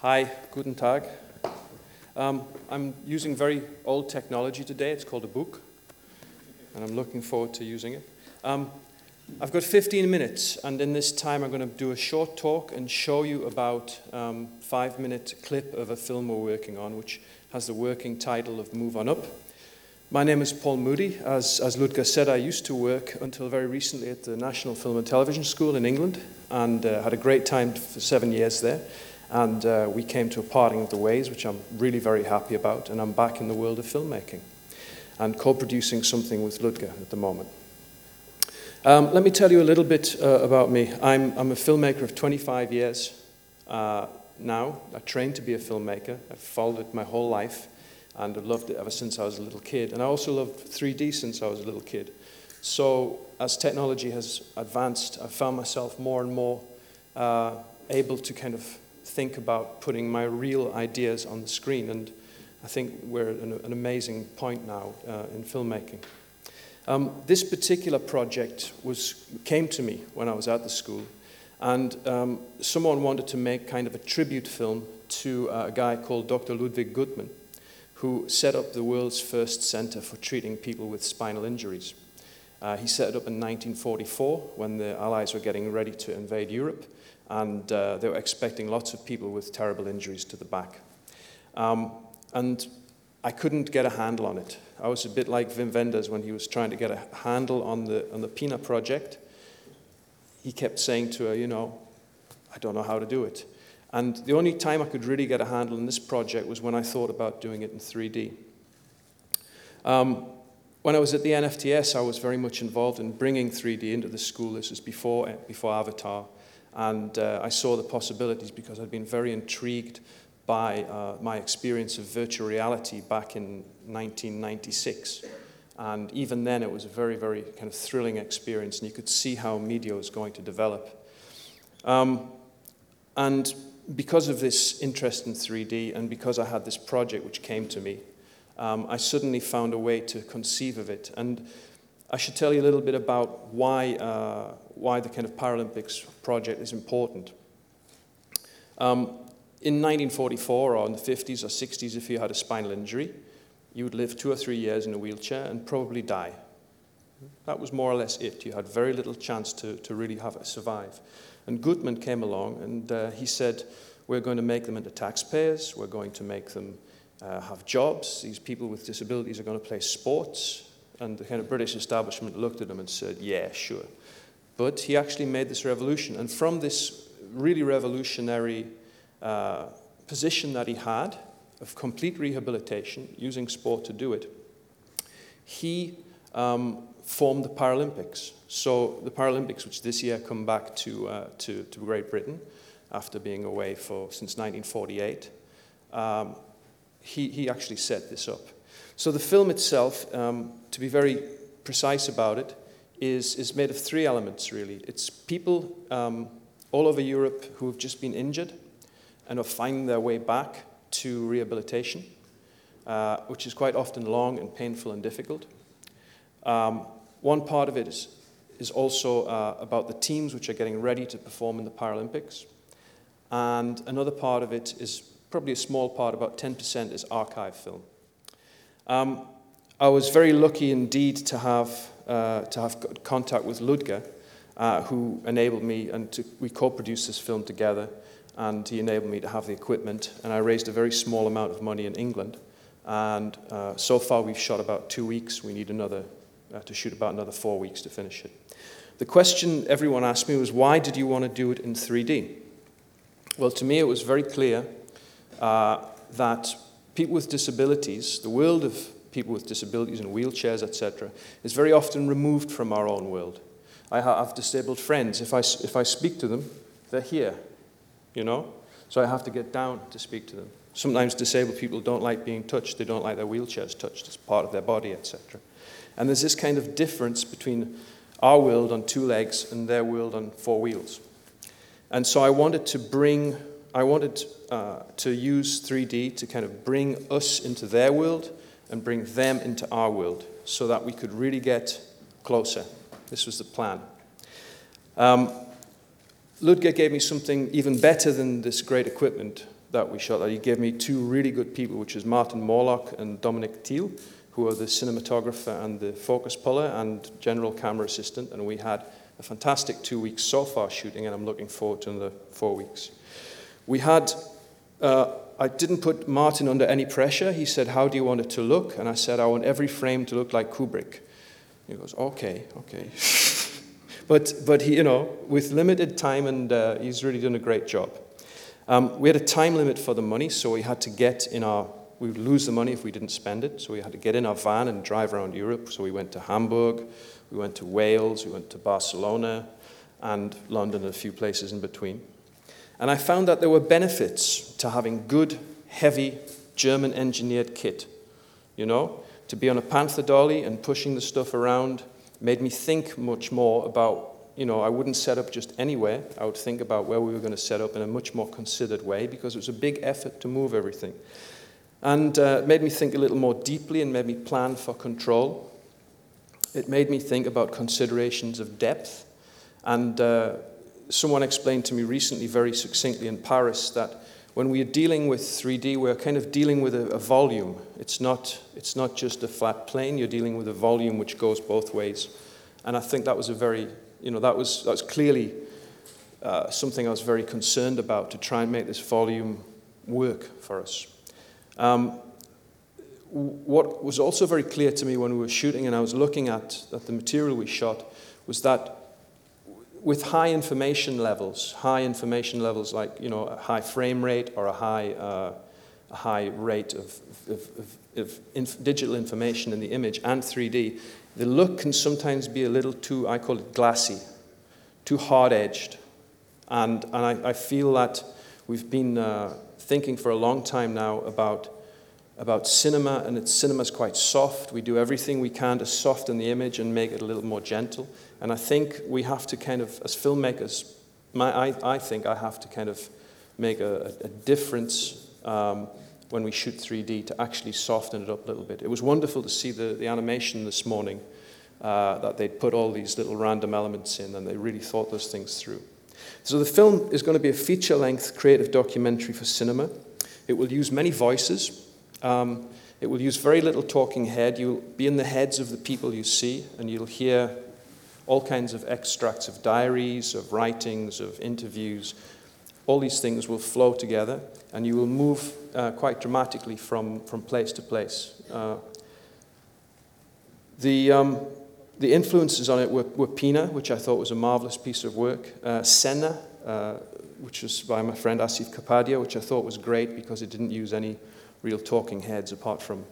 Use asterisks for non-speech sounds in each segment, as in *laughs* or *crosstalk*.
Hi, guten Tag. Um, I'm using very old technology today. It's called a book, and I'm looking forward to using it. Um, I've got 15 minutes, and in this time, I'm going to do a short talk and show you about um, five-minute clip of a film we're working on, which has the working title of "Move On Up." My name is Paul Moody. As, as Ludger said, I used to work until very recently at the National Film and Television School in England, and uh, had a great time for seven years there. And uh, we came to a parting of the ways, which I'm really very happy about. And I'm back in the world of filmmaking and co producing something with Ludger at the moment. Um, let me tell you a little bit uh, about me. I'm, I'm, a filmmaker of 25 years uh, now. I trained to be a filmmaker, I've followed it my whole life, and I've loved it ever since I was a little kid. And I also loved 3D since I was a little kid. So, as technology has advanced, I've found myself more and more uh, able to kind of think about putting my real ideas on the screen. And I think we're at an, an amazing point now uh, in filmmaking. Um, this particular project was, came to me when I was at the school, and um, someone wanted to make kind of a tribute film to uh, a guy called Dr. Ludwig Guttmann, who set up the world's first center for treating people with spinal injuries. Uh, he set it up in 1944 when the Allies were getting ready to invade Europe and uh, they were expecting lots of people with terrible injuries to the back. Um, and I couldn't get a handle on it. I was a bit like Wim Wenders when he was trying to get a handle on the, on the PINA project. He kept saying to her, you know, I don't know how to do it. And the only time I could really get a handle on this project was when I thought about doing it in 3D. Um, when I was at the NFTS, I was very much involved in bringing 3D into the school. This was before, before Avatar. And uh, I saw the possibilities because I'd been very intrigued by uh, my experience of virtual reality back in 1996. And even then, it was a very, very kind of thrilling experience, and you could see how media was going to develop. Um, and because of this interest in 3D, and because I had this project which came to me, um, I suddenly found a way to conceive of it. And I should tell you a little bit about why, uh, why the kind of Paralympics project is important. Um, in 1944 or in the 50s or 60s, if you had a spinal injury, you would live two or three years in a wheelchair and probably die. That was more or less it. You had very little chance to, to really have it survive. And Guttmann came along and uh, he said, We're going to make them into taxpayers, we're going to make them uh, have jobs, these people with disabilities are going to play sports, and the kind of British establishment looked at him and said, yeah, sure. But he actually made this revolution. And from this really revolutionary uh, position that he had of complete rehabilitation, using sport to do it, he um, formed the Paralympics. So the Paralympics, which this year come back to, uh, to, to, Great Britain after being away for, since 1948, um, he, he actually set this up. So the film itself, um, to be very precise about it, is, is made of three elements, really. It's people um, all over Europe who have just been injured and are finding their way back to rehabilitation, uh, which is quite often long and painful and difficult. Um, one part of it is, is also uh, about the teams which are getting ready to perform in the Paralympics. And another part of it is probably a small part, about 10% is archive film. Um, I was very lucky indeed to have, uh, to have contact with Ludger, uh, who enabled me, and to, we co produced this film together, and he enabled me to have the equipment. And I raised a very small amount of money in England. And uh, so far, we've shot about two weeks. We need another, uh, to shoot about another four weeks to finish it. The question everyone asked me was, why did you want to do it in 3D? Well, to me, it was very clear uh, that people with disabilities, the world of people with disabilities and wheelchairs, etc., is very often removed from our own world. I have disabled friends. If I, if I speak to them, they're here, you know? So I have to get down to speak to them. Sometimes disabled people don't like being touched, they don't like their wheelchairs touched as part of their body, etc. And there's this kind of difference between our world on two legs and their world on four wheels. And so I wanted to bring I wanted uh, to use 3D to kind of bring us into their world and bring them into our world so that we could really get closer. This was the plan. Um, Ludger gave me something even better than this great equipment. that we shot he gave me two really good people, which is Martin Morlock and Dominic Thiel, who are the cinematographer and the focus puller and general camera assistant. And we had a fantastic two weeks so far shooting, and I'm looking forward to another four weeks. We had, uh, I didn't put Martin under any pressure. He said, How do you want it to look? And I said, I want every frame to look like Kubrick. He goes, Okay, okay. *laughs* but, but he, you know, with limited time, and uh, he's really done a great job. Um, we had a time limit for the money, so we had to get in our we would lose the money if we didn't spend it. So we had to get in our van and drive around Europe. So we went to Hamburg, we went to Wales, we went to Barcelona, and London, and a few places in between. And I found that there were benefits to having good, heavy, German engineered kit. You know, to be on a Panther dolly and pushing the stuff around made me think much more about, you know, I wouldn't set up just anywhere. I would think about where we were going to set up in a much more considered way because it was a big effort to move everything. And uh, it made me think a little more deeply and made me plan for control. It made me think about considerations of depth. And uh, someone explained to me recently, very succinctly in Paris, that when we are dealing with 3D, we're kind of dealing with a, a, volume. It's not, it's not just a flat plane, you're dealing with a volume which goes both ways. And I think that was a very, you know, that was, that was clearly uh, something I was very concerned about to try and make this volume work for us. Um, what was also very clear to me when we were shooting and I was looking at, at the material we shot was that with high information levels, high information levels like you know a high frame rate or a high, uh, a high rate of, of, of, of inf- digital information in the image and 3D, the look can sometimes be a little too, I call it glassy, too hard edged. And, and I, I feel that we've been uh, thinking for a long time now about, about cinema, and it's, cinema's quite soft. We do everything we can to soften the image and make it a little more gentle. And I think we have to kind of, as filmmakers, my, I, I think I have to kind of make a, a difference um, when we shoot 3D to actually soften it up a little bit. It was wonderful to see the, the animation this morning uh, that they'd put all these little random elements in and they really thought those things through. So the film is going to be a feature length creative documentary for cinema. It will use many voices. Um, it will use very little talking head. You'll be in the heads of the people you see, and you'll hear all kinds of extracts of diaries, of writings, of interviews. All these things will flow together, and you will move uh, quite dramatically from, from place to place. Uh, the, um, the influences on it were, were, Pina, which I thought was a marvelous piece of work, uh, Senna, uh, which was by my friend Asif Kapadia, which I thought was great because it didn't use any real talking heads apart from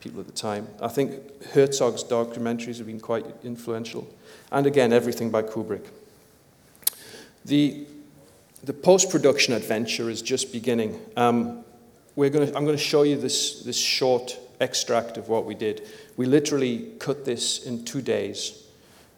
people at the time. I think Herzog's documentaries have been quite influential. And again, everything by Kubrick. The, the post production adventure is just beginning. Um, we're gonna, I'm going to show you this, this short extract of what we did. We literally cut this in two days,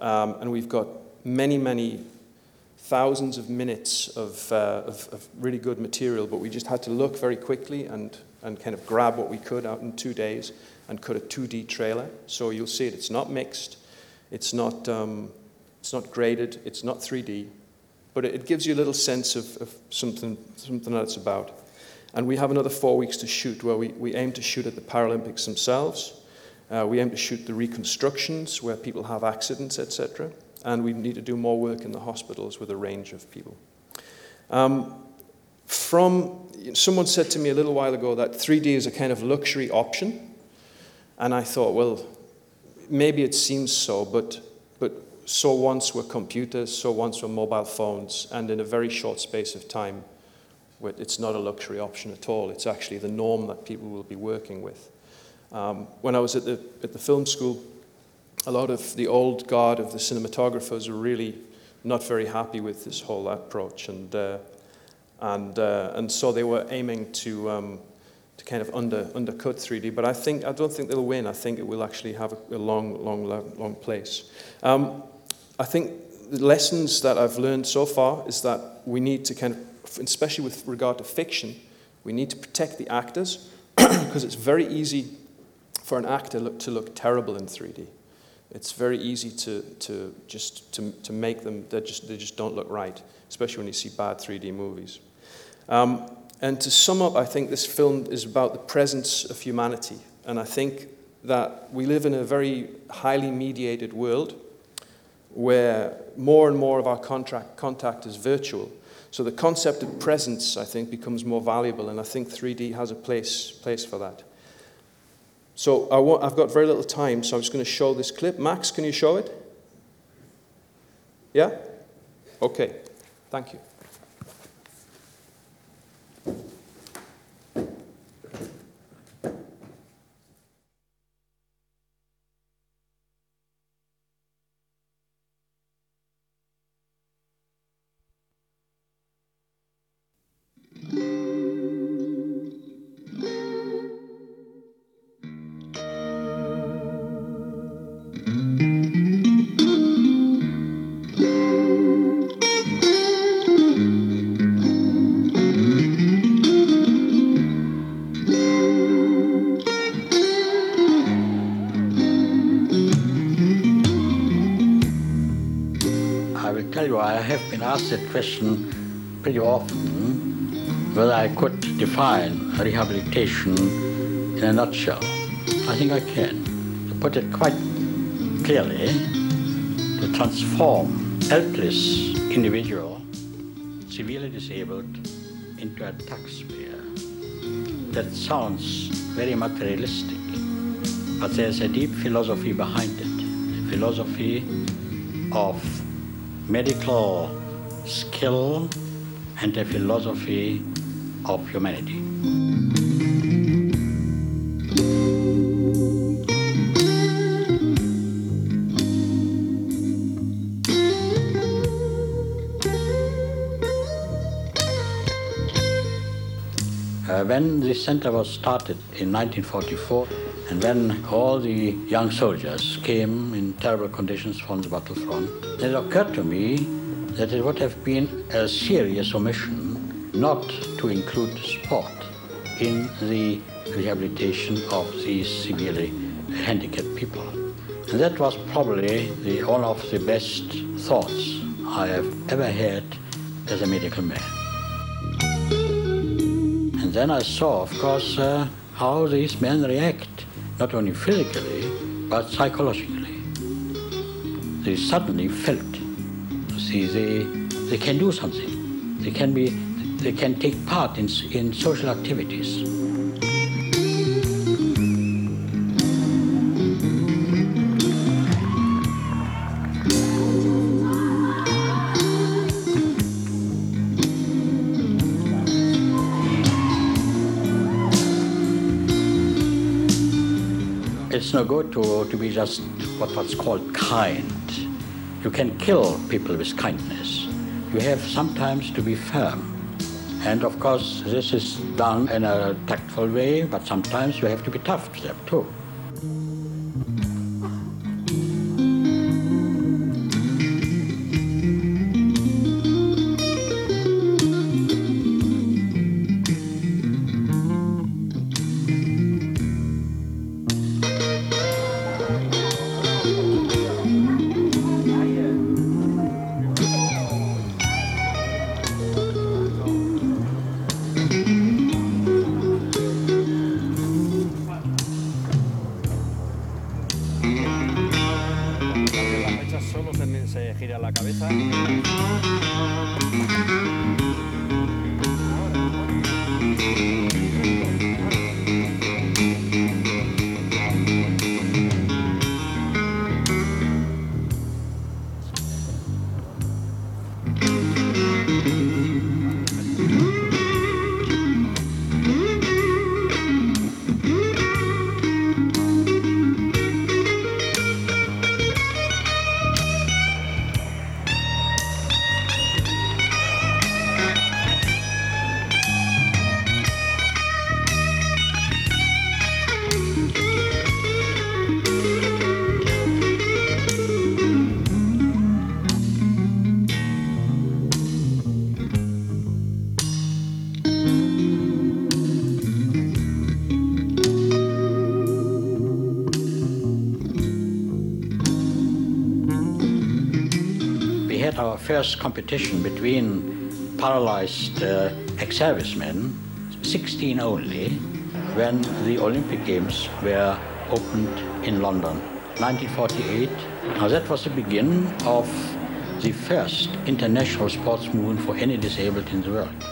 um, and we've got many, many thousands of minutes of, uh, of, of, really good material, but we just had to look very quickly and, and kind of grab what we could out in two days and cut a 2D trailer. So you'll see it, it's not mixed, it's not, um, it's not graded, it's not 3D, but it, it gives you a little sense of, of something, something that it's about. And we have another four weeks to shoot where we, we aim to shoot at the Paralympics themselves. Uh, we aim to shoot the reconstructions where people have accidents, etc. And we need to do more work in the hospitals with a range of people. Um, from someone said to me a little while ago that 3D is a kind of luxury option. And I thought, well, maybe it seems so, but, but so once were computers, so once were mobile phones, and in a very short space of time, it's not a luxury option at all. It's actually the norm that people will be working with. Um, when I was at the, at the film school, a lot of the old guard of the cinematographers were really not very happy with this whole approach, and, uh, and, uh, and so they were aiming to, um, to kind of under, undercut 3D. But I, think, I don't think they'll win. I think it will actually have a, a long, long, long place. Um, I think the lessons that I've learned so far is that we need to kind of especially with regard to fiction, we need to protect the actors *coughs* because it's very easy for an actor look, to look terrible in 3D. It's very easy to, to just to, to make them, they just, they just don't look right, especially when you see bad 3D movies. Um, And to sum up, I think this film is about the presence of humanity. And I think that we live in a very highly mediated world where more and more of our contract, contact is virtual. So the concept of presence, I think, becomes more valuable, and I think 3D has a place, place for that. So I want, I've got very little time, so I'm just going to show this clip. Max, can you show it? Yeah? Okay. Thank you. Asked that question pretty often whether I could define rehabilitation in a nutshell. I think I can. To put it quite clearly, to transform helpless individual, severely disabled, into a taxpayer. That sounds very materialistic, but there's a deep philosophy behind it. A philosophy of medical skill and the philosophy of humanity. Uh, when this center was started in 1944, and when all the young soldiers came in terrible conditions from the battlefront, it occurred to me that it would have been a serious omission not to include sport in the rehabilitation of these severely handicapped people. And that was probably the, one of the best thoughts I have ever had as a medical man. And then I saw, of course, uh, how these men react, not only physically, but psychologically. They suddenly felt see, they, they can do something. They can, be, they can take part in, in social activities. It's no good to, to be just what, what's called kind. You can kill people with kindness. You have sometimes to be firm. And of course, this is done in a tactful way, but sometimes you have to be tough to them too. se gira la cabeza. First competition between paralyzed uh, ex-servicemen 16 only when the Olympic Games were opened in London. 1948. Now that was the beginning of the first international sports movement for any disabled in the world.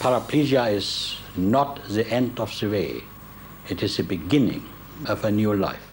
Paraplegia is not the end of the way, it is the beginning of a new life.